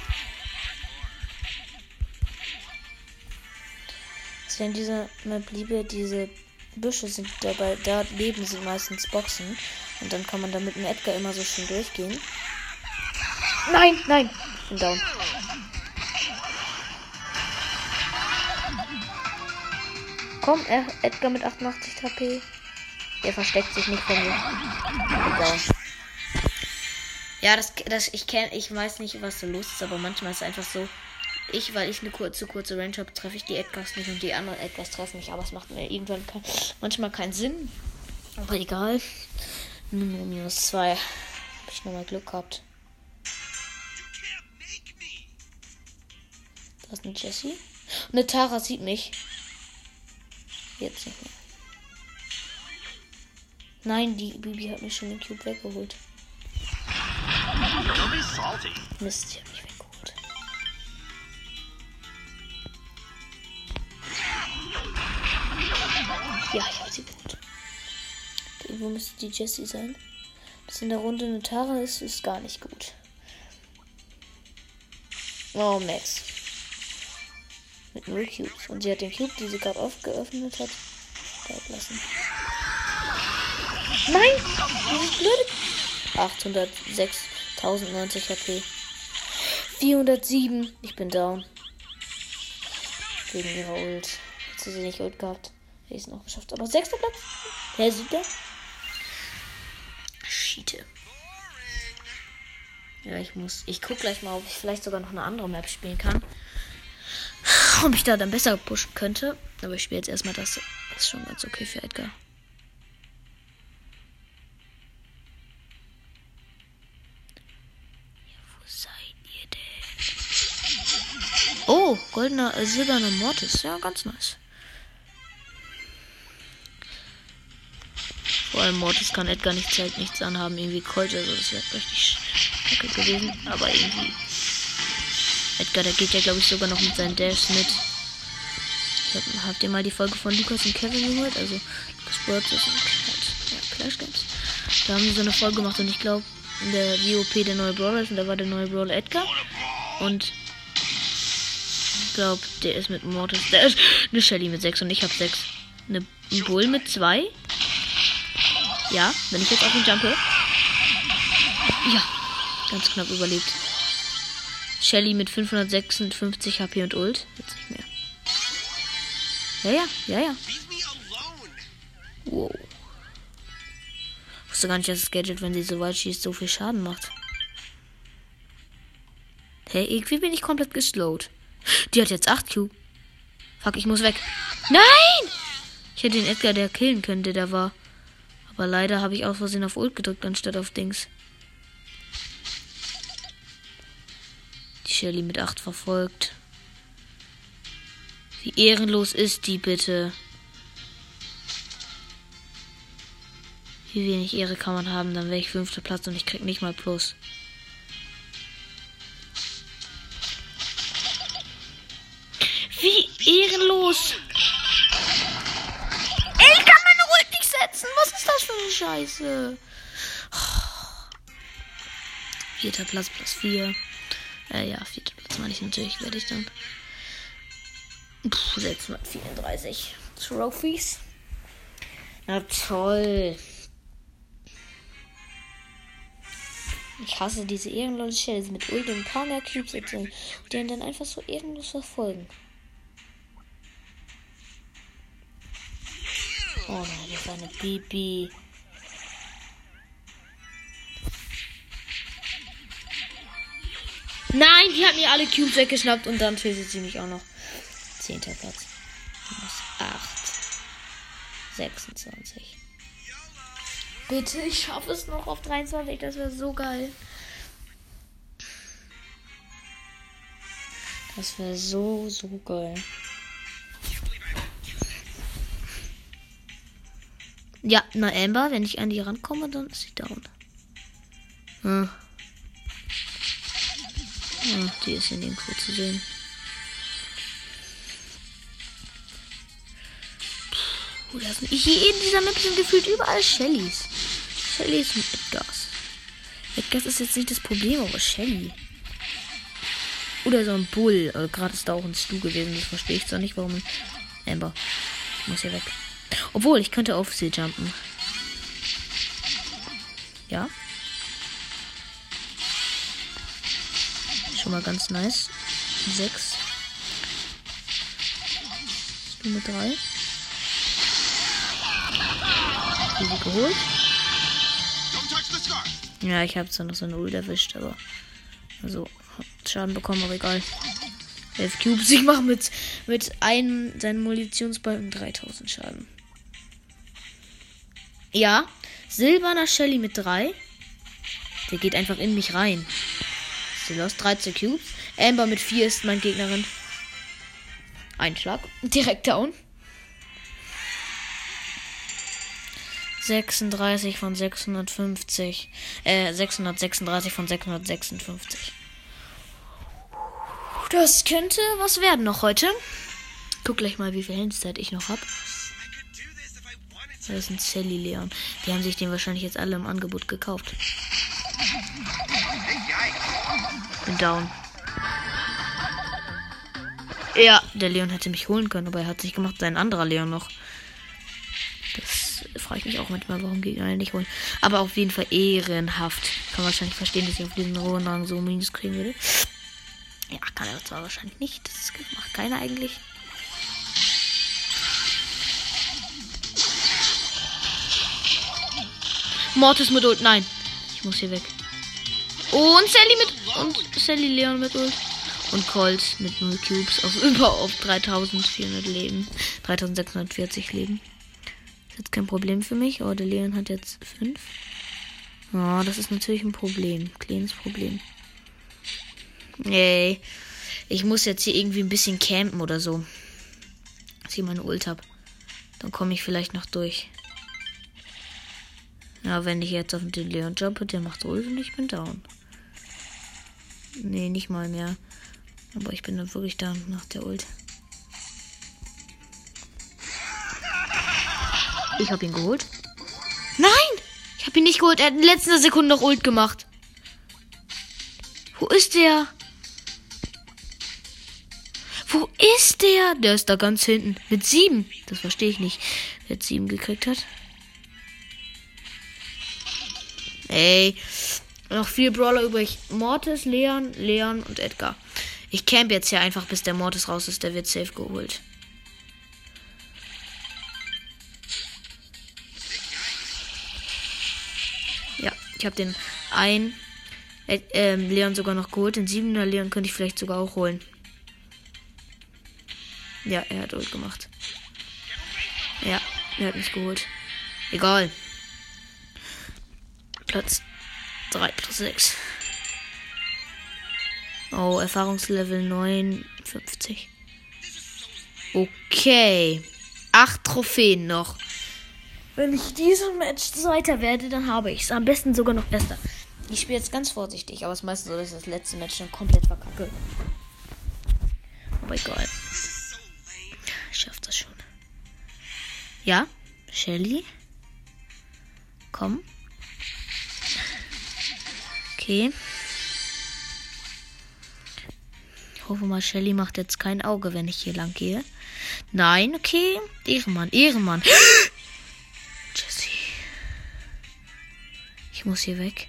A: Also in Map liebe diese Büsche sind dabei, da leben sind meistens Boxen. Und dann kann man da mit dem Edgar immer so schön durchgehen. Nein, nein, ich bin down. Komm, Edgar mit 88 HP. Der versteckt sich nicht von mir. Down. Ja, das, das, ich kenn, ich weiß nicht, was so los ist, aber manchmal ist es einfach so, ich, weil ich eine kurze, kurze Range habe, treffe ich die Edgars nicht und die anderen Edgars treffen mich, aber es macht mir irgendwann kein, manchmal keinen Sinn. Aber egal. Nur minus zwei. Hab ich nochmal Glück gehabt. Da ist eine Jessie. Und eine Tara sieht mich. Jetzt nicht mehr. Nein, die Bibi hat mir schon den Cube weggeholt. Mist, Ja, ich hab sie geholt. Irgendwo müsste die Jessie sein. Dass in der Runde eine Tara ist, ist gar nicht gut. Oh, Max. Mit null Cubes. Und sie hat den Cube, die sie gerade aufgeöffnet hat, da lassen. Nein! Dieses blöde. 806. 1090 HP. 407. Ich bin down. Gegen ihre Ult. Jetzt sie nicht Ult gehabt. Es noch geschafft. Aber sechster Platz. Wer sieht der? Schiete. Ja, ich muss. Ich guck gleich mal, ob ich vielleicht sogar noch eine andere Map spielen kann. Ob ich da dann besser pushen könnte. Aber ich spiele jetzt erstmal das. Das ist schon ganz okay für Edgar. Oh, goldener, äh, silberner Mortis. Ja, ganz nice. Vor allem Mortis kann Edgar nicht Zeit nichts anhaben. Irgendwie Colt, also das wäre richtig kacke gewesen. Aber irgendwie. Edgar, der geht ja, glaube ich, sogar noch mit seinen Dash mit. Hab, habt ihr mal die Folge von Lukas und Kevin gehört? Also, Lukas Birds und ja, Clash Games. Da haben sie so eine Folge gemacht und ich glaube, in der WOP der neue Brawler ist und da war der neue Brawler Edgar. Und ich glaube, der ist mit Mortis. Der ist eine Shelly mit 6 und ich habe 6. Eine Bull mit 2. Ja, wenn ich jetzt auf den jumpe. Ja, ganz knapp überlebt. Shelly mit 556 HP und Ult. Jetzt nicht mehr. Ja, ja, ja, ja. Wow. Wusste gar nicht, dass das Gadget, wenn sie so weit schießt, so viel Schaden macht. Hey, irgendwie bin ich komplett geslowt. Die hat jetzt 8 Q. Fuck, ich muss weg. Nein! Ich hätte den Edgar der killen können, der war. Aber leider habe ich aus Versehen auf Ult gedrückt, anstatt auf Dings. Die Shelly mit 8 verfolgt. Wie ehrenlos ist die bitte? Wie wenig Ehre kann man haben, dann wäre ich fünfter Platz und ich krieg nicht mal Plus. Vierter Platz, plus vier. Äh, ja, vierter Platz meine ich natürlich, werde ich dann. Puh, 634 Trophies. Na toll. Ich hasse diese ehrenlosen Shells mit Ult und mehr Cubes die dann einfach so ehrenlos verfolgen. Oh nein, das war eine Bibi. Nein, die hat mir alle Cubes weggeschnappt und dann tötet sie mich auch noch. Zehnter Platz. Minus 8. 26. Bitte, ich schaffe es noch auf 23. Das wäre so geil. Das wäre so, so geil. Ja, na Amber, wenn ich an die rankomme, dann ist sie down. Hm. Ja, die ist in nirgendwo zu sehen. Puh, das sind, hier in dieser Map sind gefühlt überall Shellys. Shellys und Edgars. Edgars ist jetzt nicht das Problem, aber Shelly. Oder so ein Bull. Also Gerade ist da auch ein Stu gewesen. Das verstehe ich zwar nicht, warum. Amber. Ich muss hier weg. Obwohl, ich könnte auf sie jumpen. Ja. Schon mal ganz nice. Sechs. Nummer drei. Easy geholt. Ja, ich habe zwar noch so eine Ult erwischt, aber also Schaden bekommen, aber egal. 11 Cubes. Ich mache mit, mit einem seinen Munitionsbalken 3000 Schaden. Ja, silberner Shelly mit 3. Der geht einfach in mich rein. Silos 13 Cubes. Amber mit 4 ist mein Gegnerin. Einschlag. Direkt down. 36 von 650. Äh, 636 von 656. Das könnte was werden noch heute. Guck gleich mal, wie viel Handzeit ich noch habe. Das ist ein Sally Leon. Die haben sich den wahrscheinlich jetzt alle im Angebot gekauft. Bin down. Ja, der Leon hätte mich holen können, aber er hat sich gemacht, sein anderer Leon noch. Das frage ich mich auch manchmal, warum Gegner ihn nicht holen. Aber auf jeden Fall ehrenhaft. Kann wahrscheinlich verstehen, dass ich auf diesen rohen Rang so Minus kriegen würde. Ja, kann er zwar wahrscheinlich nicht. Das macht keiner eigentlich. Mortis mit Ult. Nein. Ich muss hier weg. Und Sally mit. Und Sally Leon mit Ult. Und Colt mit 0 Cubes auf über auf 3400 Leben. 3640 Leben. Ist jetzt kein Problem für mich. Oh, der Leon hat jetzt 5. Oh, das ist natürlich ein Problem. Kleines Problem. Nee. Ich muss jetzt hier irgendwie ein bisschen campen oder so. Dass ich meine Ult hab. Dann komme ich vielleicht noch durch. Ja, wenn ich jetzt auf den Leon jumpe, der macht Ult und ich bin down. Nee, nicht mal mehr. Aber ich bin dann wirklich down nach der Ult. Ich habe ihn geholt. Nein! Ich habe ihn nicht geholt. Er hat in letzter Sekunde noch Ult gemacht. Wo ist der? Wo ist der? Der ist da ganz hinten. Mit sieben. Das verstehe ich nicht. Wer sieben gekriegt hat. Ey. Noch vier Brawler übrig. Mortis, Leon, Leon und Edgar. Ich camp jetzt hier einfach, bis der Mortis raus ist. Der wird safe geholt. Ja, ich habe den ein äh, ähm, Leon sogar noch geholt. Den siebener Leon könnte ich vielleicht sogar auch holen. Ja, er hat Ult gemacht. Ja, er hat mich geholt. Egal. Platz 3 plus 6. Oh, Erfahrungslevel 59. Okay. Acht Trophäen noch. Wenn ich diesen Match Zweiter werde, dann habe ich es. Am besten sogar noch Bester. Ich spiele jetzt ganz vorsichtig, aber es ist meistens so, dass ich das letzte Match dann komplett verkacke. Aber egal. ich schaff das schon. Ja, Shelly. Komm. Okay. Ich hoffe mal, Shelly macht jetzt kein Auge, wenn ich hier lang gehe. Nein, okay. Ehrenmann, Ehrenmann. Jesse. Ich muss hier weg.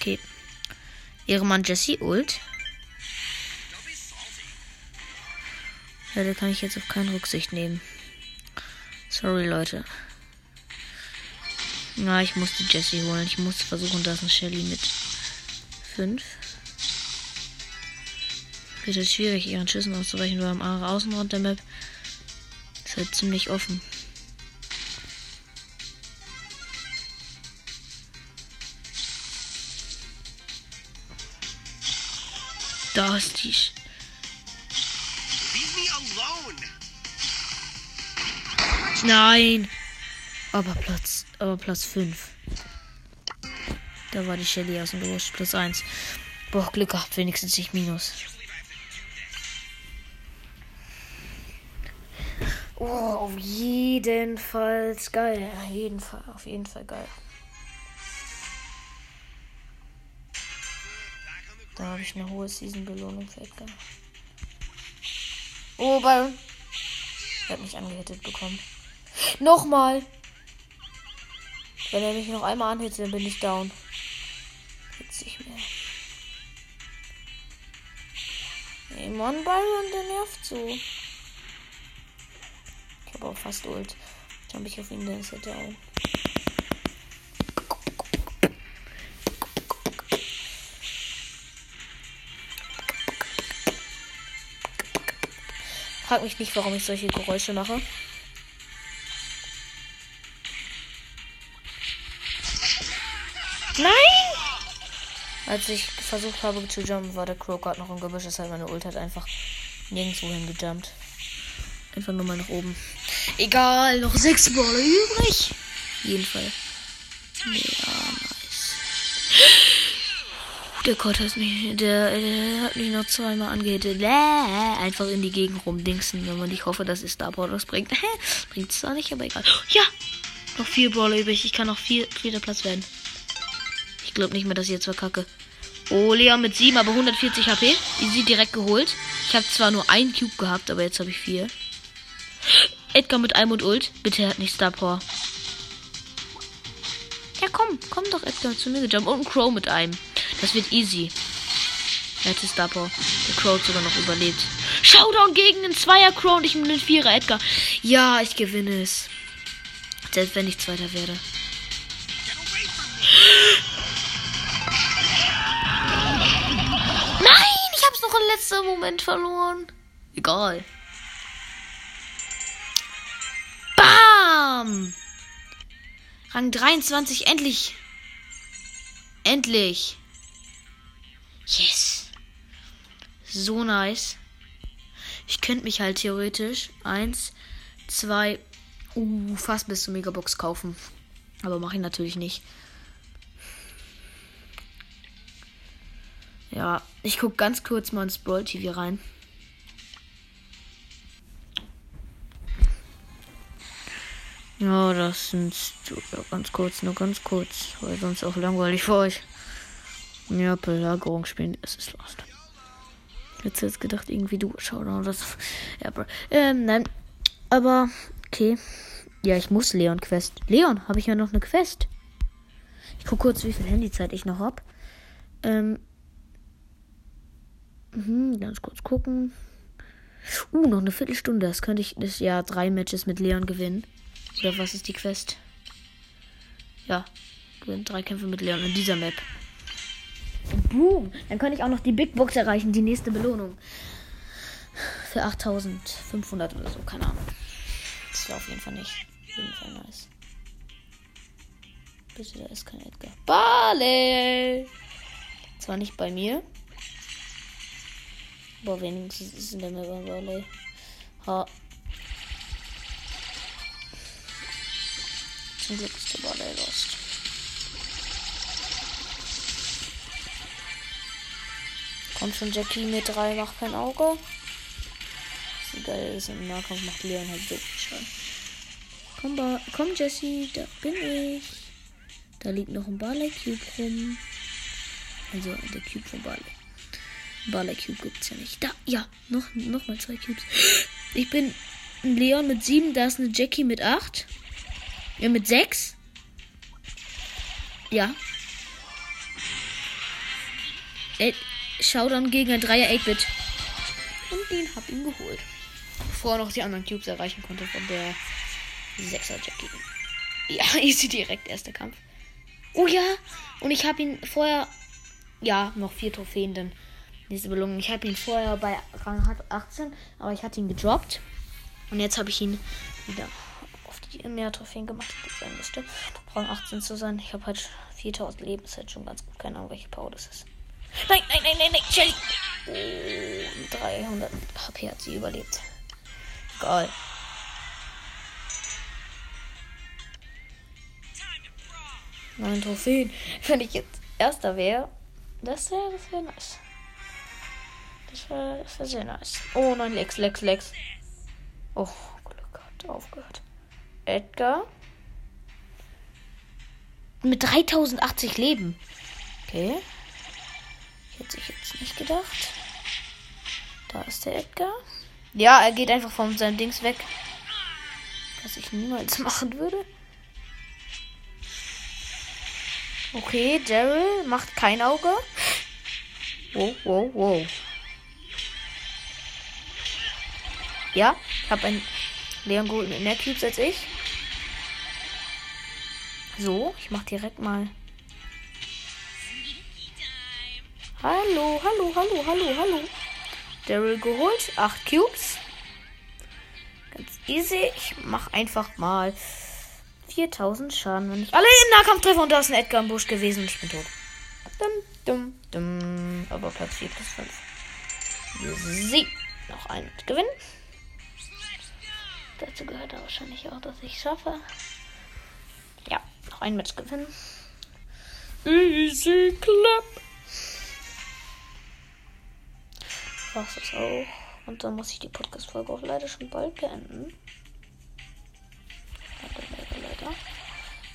A: Okay. Ehrenmann Jesse, Ult. Ja, da kann ich jetzt auf keine Rücksicht nehmen. Sorry, Leute. Na, ich muss die Jessie holen. Ich muss versuchen, dass ein Shelly mit 5. Wird halt schwierig, ihren Schüssen auszuweichen, weil am Außenrand der Map ist halt ziemlich offen. Da ist die. Sch Nein. Aber Platz, aber Platz 5. Da war die Shelly aus dem Los. Plus 1. Boah, Glück gehabt, wenigstens nicht minus. Oh, auf jeden Fall geil. Auf jeden Fall, auf jeden Fall geil. Da habe ich eine hohe Season-Belohnung für Edgar. Oh, Byron. Er hat mich angehittet bekommen. Nochmal. Wenn er mich noch einmal anhittet, dann bin ich down. Nicht mehr. Ey, Mann, Byron, der nervt so. Ich habe auch fast Ult. Jetzt habe ich auf ihn, dann ist er down. Frag mich nicht, warum ich solche Geräusche mache. Als ich versucht habe zu jumpen, war der Crow gerade noch im Gebüsch. Deshalb meine Ult hat einfach nirgendwo hingejumpt. Einfach nur mal nach oben. Egal, noch sechs Bälle übrig. Jeden Fall. Ja, nice. Der Gott hat mich, der, der hat mich noch zweimal angehittet. Einfach in die Gegend rumdingsen, wenn man nicht hoffe, dass es Star Power was bringt. bringt es zwar nicht, aber egal. Ja! Noch vier Brawler übrig. Ich kann noch vier, vierter Platz werden. Ich glaube nicht mehr, dass ich jetzt verkacke. Oh, Leon mit 7, aber 140 HP. Easy direkt geholt. Ich habe zwar nur einen Cube gehabt, aber jetzt habe ich vier. Edgar mit einem und Ult. Bitte hat nicht Star Power. Ja, komm, komm doch, Edgar, zu mir gejumpt. Und ein Crow mit einem. Das wird easy. Er hatte Star. Der Crow hat sogar noch überlebt. Showdown gegen einen Zweier Crow und ich mit einem Vierer Edgar. Ja, ich gewinne es. Selbst wenn ich Zweiter werde. Letzten Moment verloren. Egal. Bam! Rang 23, endlich. Endlich. Yes. So nice. Ich könnte mich halt theoretisch eins, zwei, uh, fast bis zur Megabox kaufen. Aber mache ich natürlich nicht. Ja, ich gucke ganz kurz mal ins Brawl TV rein. Ja, das sind ja, ganz kurz, nur ganz kurz, weil sonst auch langweilig für euch. Ja, Belagerung spielen, es ist lost. Jetzt jetzt gedacht, irgendwie du schau da das. Ja, Bro. Ähm, nein. Aber, okay. Ja, ich muss Leon Quest. Leon, habe ich ja noch eine Quest. Ich gucke kurz, wie viel Handyzeit ich noch habe. Ähm, Mhm, ganz kurz gucken. Uh, noch eine Viertelstunde. Das könnte ich das ja drei Matches mit Leon gewinnen. Oder was ist die Quest? Ja, gewinnen drei Kämpfe mit Leon in dieser Map. Boom! Dann könnte ich auch noch die Big Box erreichen, die nächste Belohnung. Für 8500 oder so, keine Ahnung. Das wäre auf jeden Fall nicht. Auf jeden Fall nice. Bitte, da ist kein Edgar. Bale! Zwar nicht bei mir. Aber wenigstens ist in der Mega Valley. Ha. Zum Glück ist der Valley lost. Kommt schon Jackie mit 3, macht kein Auge. Wie geil ist im Nahkampf macht Leon halt so viel Schaden. Komm, ba komm Jesse, da bin ich. Da liegt noch ein Barley Cube rum. Also der Cube von Barley. Barley Cube gibt's ja nicht. Da, ja, noch, noch mal zwei Cubes. Ich bin ein Leon mit 7, da ist eine Jackie mit 8. Ja, mit 6. Ja. Ey, dann gegen ein 3er 8-Bit. Und den hab ihn geholt. Bevor er noch die anderen Cubes erreichen konnte von der 6er Jackie. Ja, easy direkt erster Kampf. Oh ja, und ich habe ihn vorher. Ja, noch vier Trophäen, dann diese Belohnung. Ich habe ihn vorher bei Rang 18, aber ich hatte ihn gedroppt. Und jetzt habe ich ihn wieder auf die mehr Trophäen gemacht, sein müsste. Rang 18 zu sein. Ich habe halt 4000 Leben. Ist halt schon ganz gut. Keine Ahnung, welche Power das ist. Nein, nein, nein, nein, nein, Shelly. Oh, 300 HP hat sie überlebt. Geil. Neun Trophäen. Wenn ich jetzt Erster wäre, das wäre das nice. Das wäre wär sehr nice. Oh nein, Lex, Lex, Lex. Oh, Glück hat aufgehört. Edgar. Mit 3080 Leben. Okay. Hätte ich jetzt nicht gedacht. Da ist der Edgar. Ja, er geht einfach von seinem Dings weg. Was ich niemals machen würde. Okay, Daryl macht kein Auge. Wow, wow, wow. Ja, ich habe ein Leon Gold mit mehr Cubes als ich. So, ich mach direkt mal. Hallo, hallo, hallo, hallo, hallo. Daryl geholt. Acht Cubes. Ganz easy. Ich mach einfach mal 4000 Schaden, wenn ich alle im Nahkampf treffe. Und da ist ein Edgar im Busch gewesen und ich bin tot. Dum, dum, dum. Aber Platz 4 plus 5. Sie. Noch ein Gewinn. Dazu gehört wahrscheinlich auch, dass ich schaffe. Ja, noch ein Match gewinnen. Easy clap. Was ist auch. Und dann muss ich die Podcast-Folge auch leider schon bald beenden. Leider, leider, leider.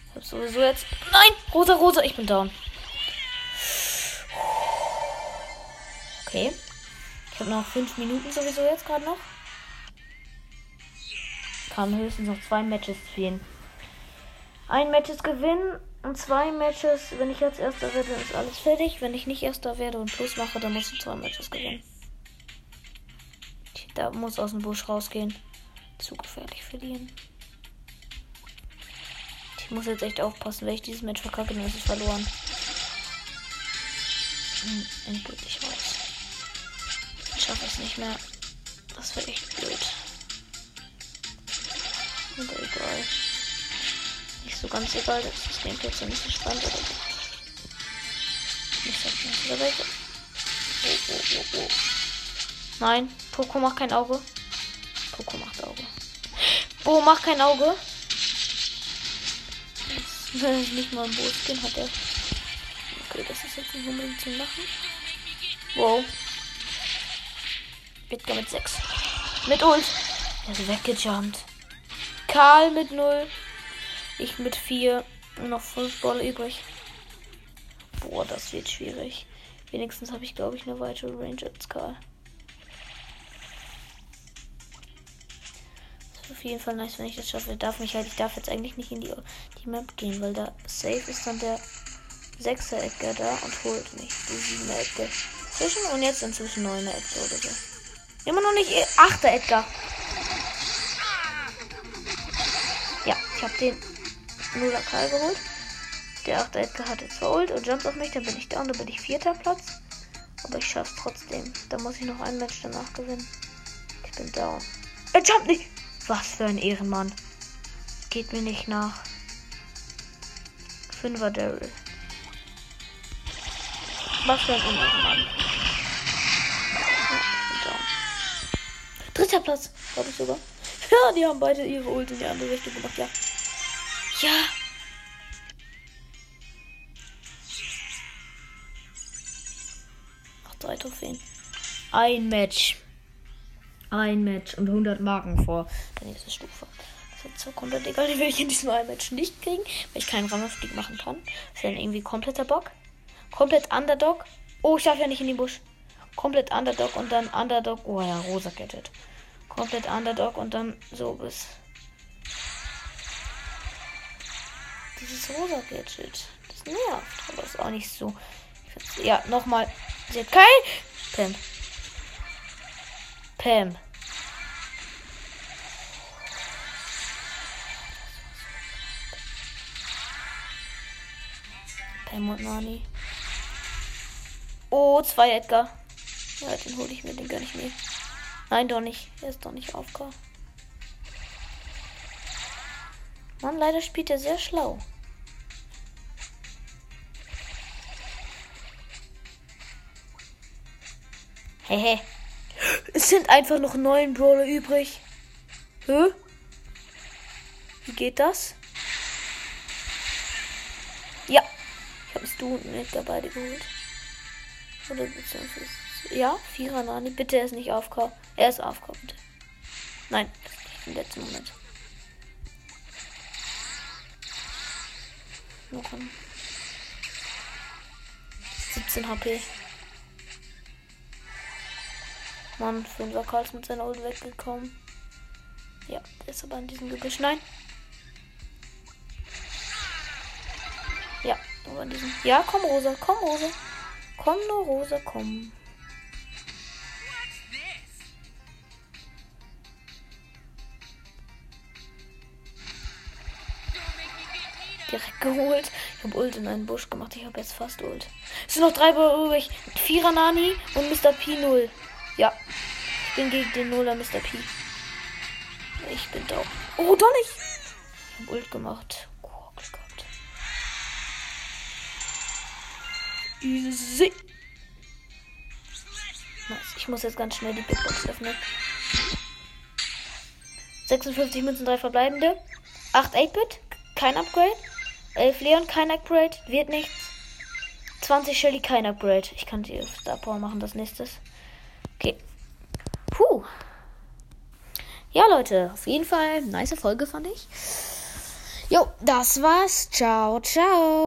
A: Ich hab sowieso jetzt. Nein! Rosa, rosa, ich bin down. Okay. Ich habe noch fünf Minuten sowieso jetzt gerade noch. Kann höchstens noch zwei Matches fehlen. Ein Matches gewinnen und zwei Matches, wenn ich jetzt erster werde, ist alles fertig. Wenn ich nicht erster werde und Plus mache, dann muss ich zwei Matches gewinnen. Da muss aus dem Busch rausgehen. Zu gefährlich verlieren. Ich muss jetzt echt aufpassen, wenn ich dieses Match verkacke, dann ist es verloren. Hm, endgültig raus. Ich schaffe es nicht mehr. Das wäre echt blöd. Aber egal. Nicht so ganz egal, das ist ja nicht so spannend, oder? Ich sag nicht, oder welche? Oh, oh, oh, oh. Nein, Poco macht kein Auge. Poco macht Auge. Bo macht kein Auge. Wenn ich nicht mal Boot bin, hat er. Okay, das ist jetzt nicht unbedingt zum Lachen. Wow. Edgar mit 6. Mit Ult. Er ist weggejumpt. Karl mit 0. Ich mit 4. Und noch 5 Ball übrig. Boah, das wird schwierig. Wenigstens habe ich, glaube ich, eine weitere Range als Karl. auf jeden Fall nice, wenn ich das schaffe. Darf mich halt, ich darf jetzt eigentlich nicht in die, die Map gehen, weil da safe ist dann der 6er Edgar da und holt mich die 7er Edgar. Zwischen und jetzt inzwischen 9er Edgar oder so. Immer noch nicht 8er Edgar. Habe den 0er Karl geholt. Der 8er Edgar hat jetzt verholt und jumpt auf mich, dann bin ich da und dann bin ich vierter Platz. Aber ich schaff's trotzdem. Da muss ich noch ein Match danach gewinnen. Ich bin down. Er jumpt nicht! Was für ein Ehrenmann. Geht mir nicht nach. Fünfer Daryl. Was für ein Ehrenmann. Dritter Platz, glaube ich sogar. Ja, die haben beide ihre Ult in die andere Richtung gemacht, ja. Ja. Noch drei Trophäen. Ein Match. Ein Match und 100 Marken vor der nächsten Stufe. Das so komplett egal, die will ich in diesem einen Match nicht kriegen, weil ich keinen Rangaufstieg machen kann. Das ist dann irgendwie kompletter Bock. Komplett Underdog. Oh, ich darf ja nicht in den Busch. Komplett Underdog und dann Underdog. Oh ja, rosa Gadget. Komplett Underdog und dann so bis. Dieses rosa Gadget. Das nervt, aber ist auch nicht so. Ja, nochmal. Sie hat kein. Pam. Pam. Pam und Nani. Oh, zwei Edgar. Ja, den hole ich mir, den gönn ich mir. Nein, doch nicht. Er ist doch nicht aufgehört. Mann, leider spielt er sehr schlau. Hehe. Es sind einfach noch neun Brawler übrig. Hä? Wie geht das? Ja. Ich habe du mit dabei geholt. Oder beziehungsweise. Ja, Vierer Nani. Bitte er ist nicht aufkommen. Er ist bitte. Nein, im letzten Moment. Noch ein 17 HP. Mann, 5er Karls mit seiner Ult weggekommen. Ja, der ist aber in diesem Gebüsch. Nein. Ja, aber in diesem. Ja, komm, Rosa, komm, Rosa. Komm nur, Rosa, komm. Direkt geholt. Ich habe Ult in einen Busch gemacht. Ich habe jetzt fast Ult. Es sind noch drei übrig. Vierer Nani und Mr. P0. Ja. Ich bin gegen den Nuller Mr. P. Ich bin da. Oh, doch nicht. Ich habe Ult gemacht. Oh, Glück gehabt. Easy. Nice. Ich muss jetzt ganz schnell die Big Box öffnen. 56 Münzen, 3 verbleibende. 8 8-Bit, kein Upgrade. 11 Leon, kein Upgrade, wird nichts. 20 Shelly, kein Upgrade. Ich kann die Star Power machen, das nächstes. Okay. Puh. Ja, Leute, auf jeden Fall nice Folge fand ich. Jo, das war's. Ciao, ciao.